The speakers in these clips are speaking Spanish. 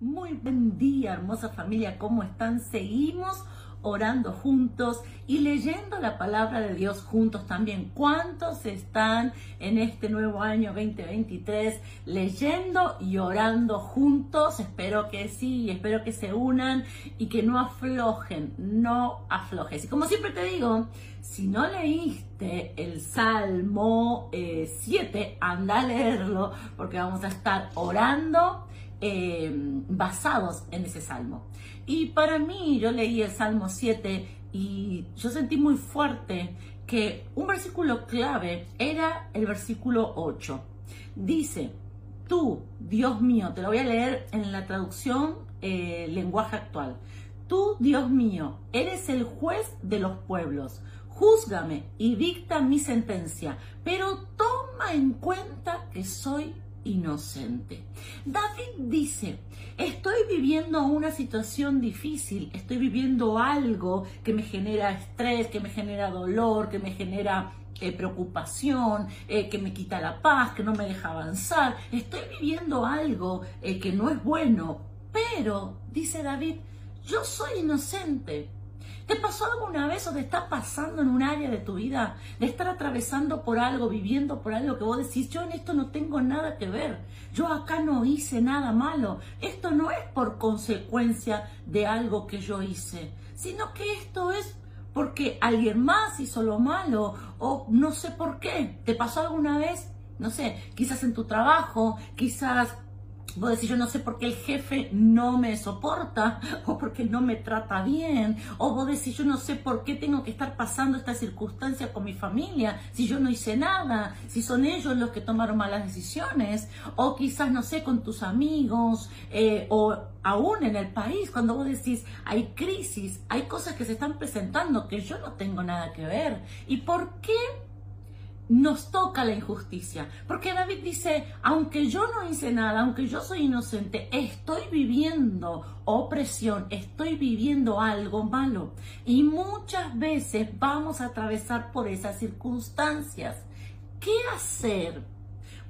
Muy buen día, hermosa familia, ¿cómo están? Seguimos orando juntos y leyendo la palabra de Dios juntos también. ¿Cuántos están en este nuevo año 2023 leyendo y orando juntos? Espero que sí, espero que se unan y que no aflojen, no aflojes. Y como siempre te digo, si no leíste el Salmo 7, eh, anda a leerlo porque vamos a estar orando eh, basados en ese salmo. Y para mí, yo leí el Salmo 7 y yo sentí muy fuerte que un versículo clave era el versículo 8. Dice, tú, Dios mío, te lo voy a leer en la traducción eh, lenguaje actual. Tú, Dios mío, eres el juez de los pueblos. Júzgame y dicta mi sentencia, pero toma en cuenta que soy inocente. David dice, estoy viviendo una situación difícil, estoy viviendo algo que me genera estrés, que me genera dolor, que me genera eh, preocupación, eh, que me quita la paz, que no me deja avanzar. Estoy viviendo algo eh, que no es bueno, pero, dice David, yo soy inocente. ¿Te pasó alguna vez o te está pasando en un área de tu vida de estar atravesando por algo, viviendo por algo que vos decís, yo en esto no tengo nada que ver, yo acá no hice nada malo, esto no es por consecuencia de algo que yo hice, sino que esto es porque alguien más hizo lo malo o no sé por qué. ¿Te pasó alguna vez? No sé, quizás en tu trabajo, quizás Vos decís, yo no sé por qué el jefe no me soporta, o porque no me trata bien, o vos decís, yo no sé por qué tengo que estar pasando esta circunstancia con mi familia, si yo no hice nada, si son ellos los que tomaron malas decisiones, o quizás, no sé, con tus amigos, eh, o aún en el país, cuando vos decís, hay crisis, hay cosas que se están presentando que yo no tengo nada que ver. ¿Y por qué? Nos toca la injusticia. Porque David dice, aunque yo no hice nada, aunque yo soy inocente, estoy viviendo opresión, estoy viviendo algo malo. Y muchas veces vamos a atravesar por esas circunstancias. ¿Qué hacer?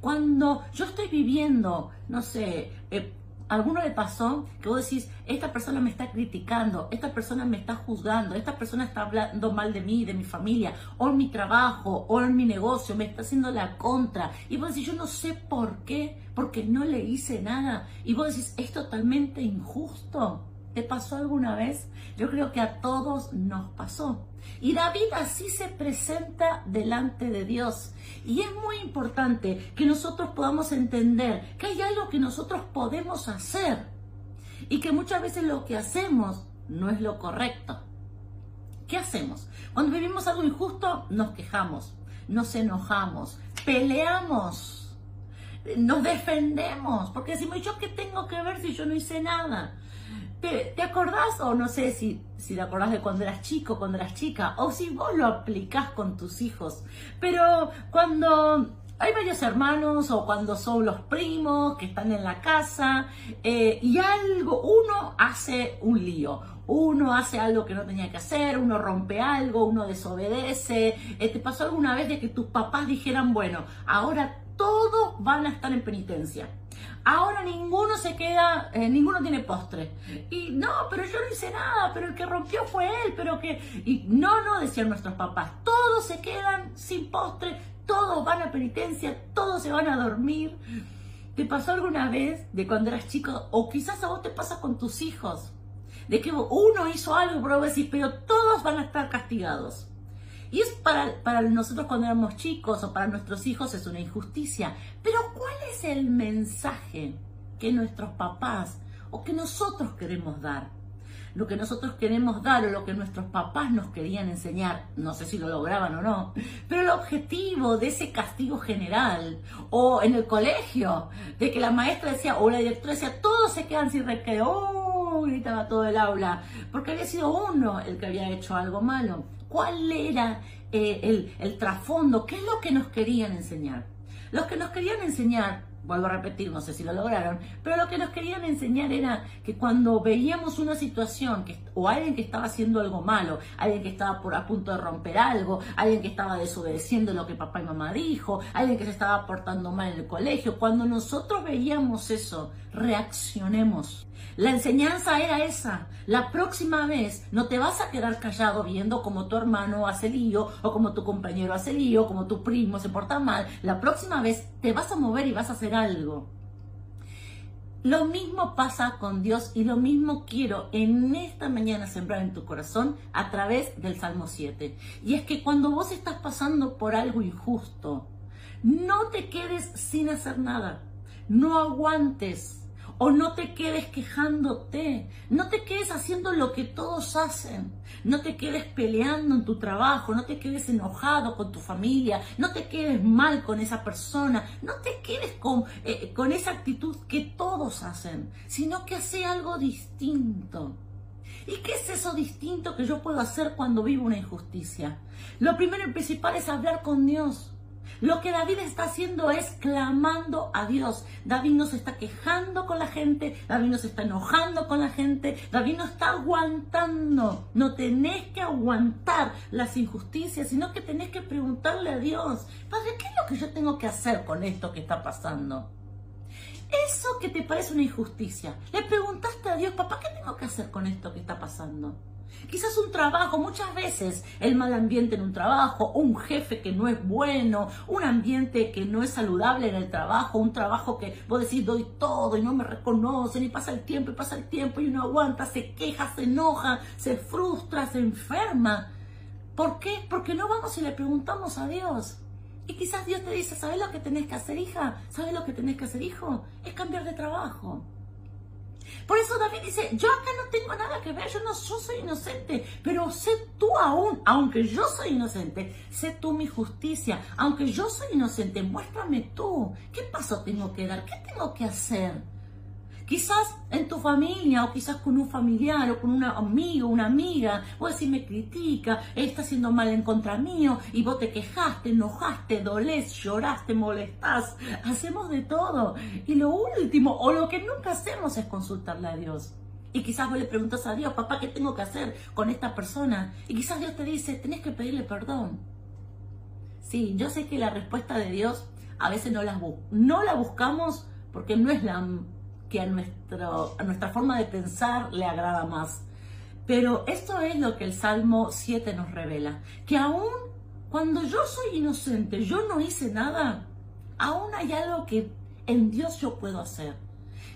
Cuando yo estoy viviendo, no sé, eh, alguno le pasó que vos decís, esta persona me está criticando, esta persona me está juzgando, esta persona está hablando mal de mí, de mi familia, o en mi trabajo, o en mi negocio, me está haciendo la contra. Y vos decís, yo no sé por qué, porque no le hice nada. Y vos decís, es totalmente injusto. ¿Te pasó alguna vez? Yo creo que a todos nos pasó. Y David así se presenta delante de Dios. Y es muy importante que nosotros podamos entender que hay algo que nosotros podemos hacer y que muchas veces lo que hacemos no es lo correcto. ¿Qué hacemos? Cuando vivimos algo injusto, nos quejamos, nos enojamos, peleamos, nos defendemos, porque decimos, ¿yo qué tengo que ver si yo no hice nada? ¿Te, acordás o no sé si, si te acordás de cuando eras chico, cuando eras chica, o si vos lo aplicás con tus hijos? Pero cuando hay varios hermanos o cuando son los primos que están en la casa eh, y algo, uno hace un lío, uno hace algo que no tenía que hacer, uno rompe algo, uno desobedece. Eh, ¿Te pasó alguna vez de que tus papás dijeran, bueno, ahora todos van a estar en penitencia? Ahora ninguno se queda, eh, ninguno tiene postre. Y no, pero yo no hice nada, pero el que rompió fue él, pero que... Y no, no, decían nuestros papás, todos se quedan sin postre, todos van a penitencia, todos se van a dormir. ¿Te pasó alguna vez de cuando eras chico, o quizás a vos te pasa con tus hijos, de que uno hizo algo, pero vos decís, pero todos van a estar castigados? Y es para, para nosotros cuando éramos chicos o para nuestros hijos es una injusticia. Pero ¿cuál es el mensaje que nuestros papás o que nosotros queremos dar? Lo que nosotros queremos dar o lo que nuestros papás nos querían enseñar, no sé si lo lograban o no, pero el objetivo de ese castigo general o en el colegio, de que la maestra decía o la directora decía, todos se quedan sin recreo, gritaba todo el aula, porque había sido uno el que había hecho algo malo cuál era eh, el, el trasfondo, qué es lo que nos querían enseñar. Los que nos querían enseñar vuelvo a repetir, no sé si lo lograron, pero lo que nos querían enseñar era que cuando veíamos una situación que, o alguien que estaba haciendo algo malo, alguien que estaba por a punto de romper algo, alguien que estaba desobedeciendo lo que papá y mamá dijo, alguien que se estaba portando mal en el colegio, cuando nosotros veíamos eso, reaccionemos. La enseñanza era esa. La próxima vez no te vas a quedar callado viendo como tu hermano hace lío o como tu compañero hace lío, como tu primo se porta mal. La próxima vez te vas a mover y vas a hacer algo. Lo mismo pasa con Dios y lo mismo quiero en esta mañana sembrar en tu corazón a través del Salmo 7. Y es que cuando vos estás pasando por algo injusto, no te quedes sin hacer nada. No aguantes o no te quedes quejándote, no te quedes haciendo lo que todos hacen, no te quedes peleando en tu trabajo, no te quedes enojado con tu familia, no te quedes mal con esa persona, no te quedes con, eh, con esa actitud que todos hacen, sino que hace algo distinto. ¿Y qué es eso distinto que yo puedo hacer cuando vivo una injusticia? Lo primero y principal es hablar con Dios. Lo que David está haciendo es clamando a Dios. David no se está quejando con la gente, David no se está enojando con la gente, David no está aguantando. No tenés que aguantar las injusticias, sino que tenés que preguntarle a Dios, Padre, ¿qué es lo que yo tengo que hacer con esto que está pasando? Eso que te parece una injusticia, le preguntaste a Dios, papá, ¿qué tengo que hacer con esto que está pasando? Quizás un trabajo, muchas veces el mal ambiente en un trabajo, un jefe que no es bueno, un ambiente que no es saludable en el trabajo, un trabajo que vos decís doy todo y no me reconocen y pasa el tiempo y pasa el tiempo y uno aguanta, se queja, se enoja, se frustra, se enferma. ¿Por qué? Porque no vamos y le preguntamos a Dios. Y quizás Dios te dice, ¿sabes lo que tenés que hacer, hija? ¿Sabes lo que tenés que hacer, hijo? Es cambiar de trabajo. Por eso David dice, yo acá no tengo nada que ver, yo no yo soy inocente, pero sé tú aún, aunque yo soy inocente, sé tú mi justicia, aunque yo soy inocente, muéstrame tú, ¿qué paso tengo que dar? ¿Qué tengo que hacer? Quizás en tu familia o quizás con un familiar o con un amigo, una amiga, vos decís me critica, está haciendo mal en contra mío y vos te quejaste, enojaste, dolés, lloraste, molestás, hacemos de todo. Y lo último o lo que nunca hacemos es consultarle a Dios. Y quizás vos le preguntas a Dios, papá, ¿qué tengo que hacer con esta persona? Y quizás Dios te dice, tenés que pedirle perdón. Sí, yo sé que la respuesta de Dios a veces no la, no la buscamos porque no es la que a, nuestro, a nuestra forma de pensar le agrada más. Pero esto es lo que el Salmo 7 nos revela, que aún cuando yo soy inocente, yo no hice nada, aún hay algo que en Dios yo puedo hacer.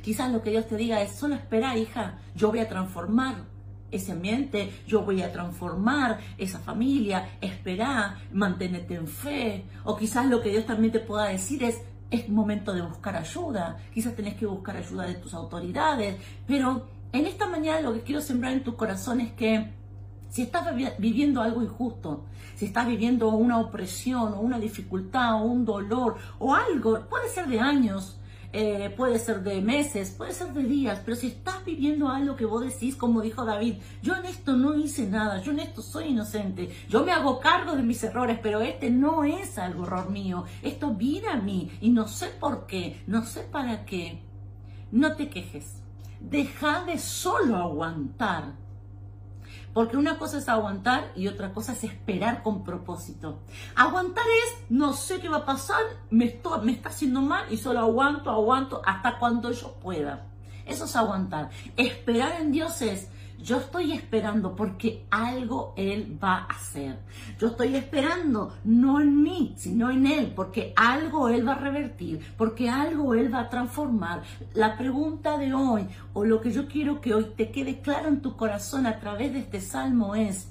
Quizás lo que Dios te diga es, solo espera, hija, yo voy a transformar ese ambiente, yo voy a transformar esa familia, espera, manténete en fe. O quizás lo que Dios también te pueda decir es, es momento de buscar ayuda, quizás tenés que buscar ayuda de tus autoridades, pero en esta mañana lo que quiero sembrar en tu corazón es que si estás viviendo algo injusto, si estás viviendo una opresión o una dificultad o un dolor o algo, puede ser de años, eh, puede ser de meses, puede ser de días, pero si estás viviendo algo que vos decís, como dijo David, yo en esto no hice nada, yo en esto soy inocente, yo me hago cargo de mis errores, pero este no es algo error mío, esto viene a mí y no sé por qué, no sé para qué, no te quejes, deja de solo aguantar porque una cosa es aguantar y otra cosa es esperar con propósito. Aguantar es, no sé qué va a pasar, me, me está haciendo mal y solo aguanto, aguanto hasta cuando yo pueda. Eso es aguantar. Esperar en Dios es, yo estoy esperando porque algo Él va a hacer. Yo estoy esperando no en mí, sino en Él, porque algo Él va a revertir, porque algo Él va a transformar. La pregunta de hoy, o lo que yo quiero que hoy te quede claro en tu corazón a través de este salmo es,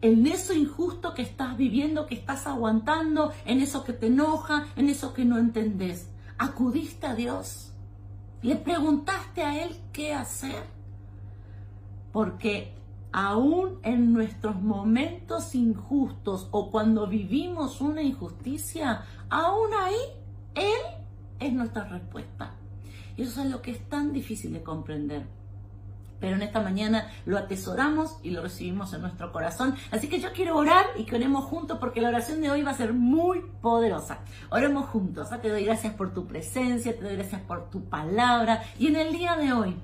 en eso injusto que estás viviendo, que estás aguantando, en eso que te enoja, en eso que no entendés, acudiste a Dios. Le preguntaste a Él qué hacer porque aún en nuestros momentos injustos o cuando vivimos una injusticia, aún ahí Él es nuestra respuesta. Y eso es lo que es tan difícil de comprender. pero en esta mañana lo atesoramos y lo recibimos en nuestro corazón. Así que yo quiero orar y que oremos juntos porque la oración de hoy va a ser muy poderosa. Oremos juntos. Te doy gracias por tu presencia, te doy gracias por tu palabra. Y en el día de hoy,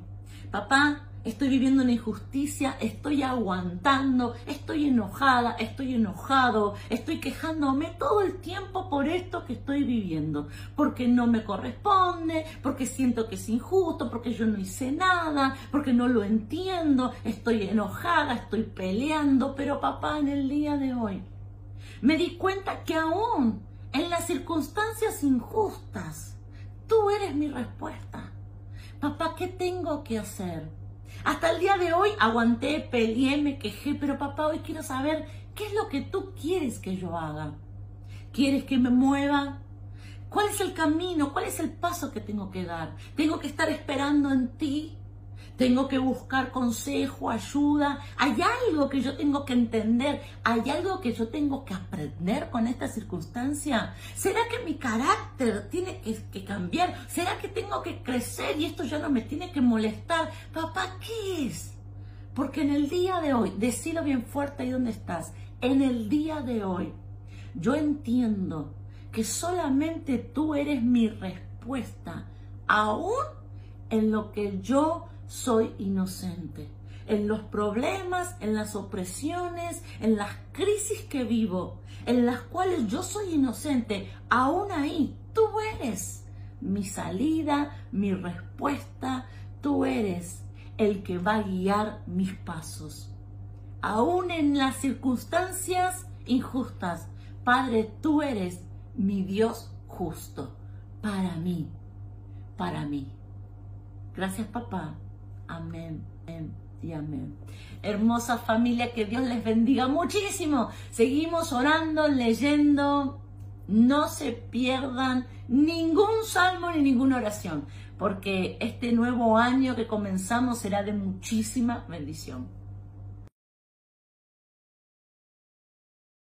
papá, estoy viviendo una injusticia, estoy aguantando, estoy enojada, estoy enojado, estoy quejándome todo el tiempo por esto que estoy viviendo, porque no me corresponde, porque siento que es injusto, porque yo no hice nada, porque no lo entiendo, estoy enojada, estoy peleando, pero papá, en el día de hoy me di cuenta que aún en las circunstancias injustas, tú eres mi respuesta. Papá, ¿qué tengo que hacer? Hasta el día de hoy aguanté, peleé, me quejé, pero papá, hoy quiero saber qué es lo que tú quieres que yo haga. ¿Quieres que me mueva? ¿Cuál es el camino? ¿Cuál es el paso que tengo que dar? ¿Tengo que estar esperando en ti? Tengo que buscar consejo, ayuda. Hay algo que yo tengo que entender, hay algo que yo tengo que aprender con esta circunstancia. ¿Será que mi carácter tiene que, cambiar? ¿Será que tengo que crecer y esto ya no me tiene que molestar? Papá, ¿qué es? Porque en el día de hoy, decilo bien fuerte ahí donde estás, en el día de hoy, yo entiendo que solamente tú eres mi respuesta, aún en lo que yo soy inocente. En los problemas, en las opresiones, en las crisis que vivo, en las cuales yo soy inocente, aún ahí tú eres mi salida, mi respuesta, tú eres el que va a guiar mis pasos. Aún en las circunstancias injustas, Padre, tú eres mi Dios justo para mí, para mí. Gracias, papá. Amén. y amén. Hermosa familia, que Dios les bendiga muchísimo. Seguimos orando, leyendo. No se pierdan ningún salmo ni ninguna oración, porque este nuevo año que comenzamos será de muchísima bendición.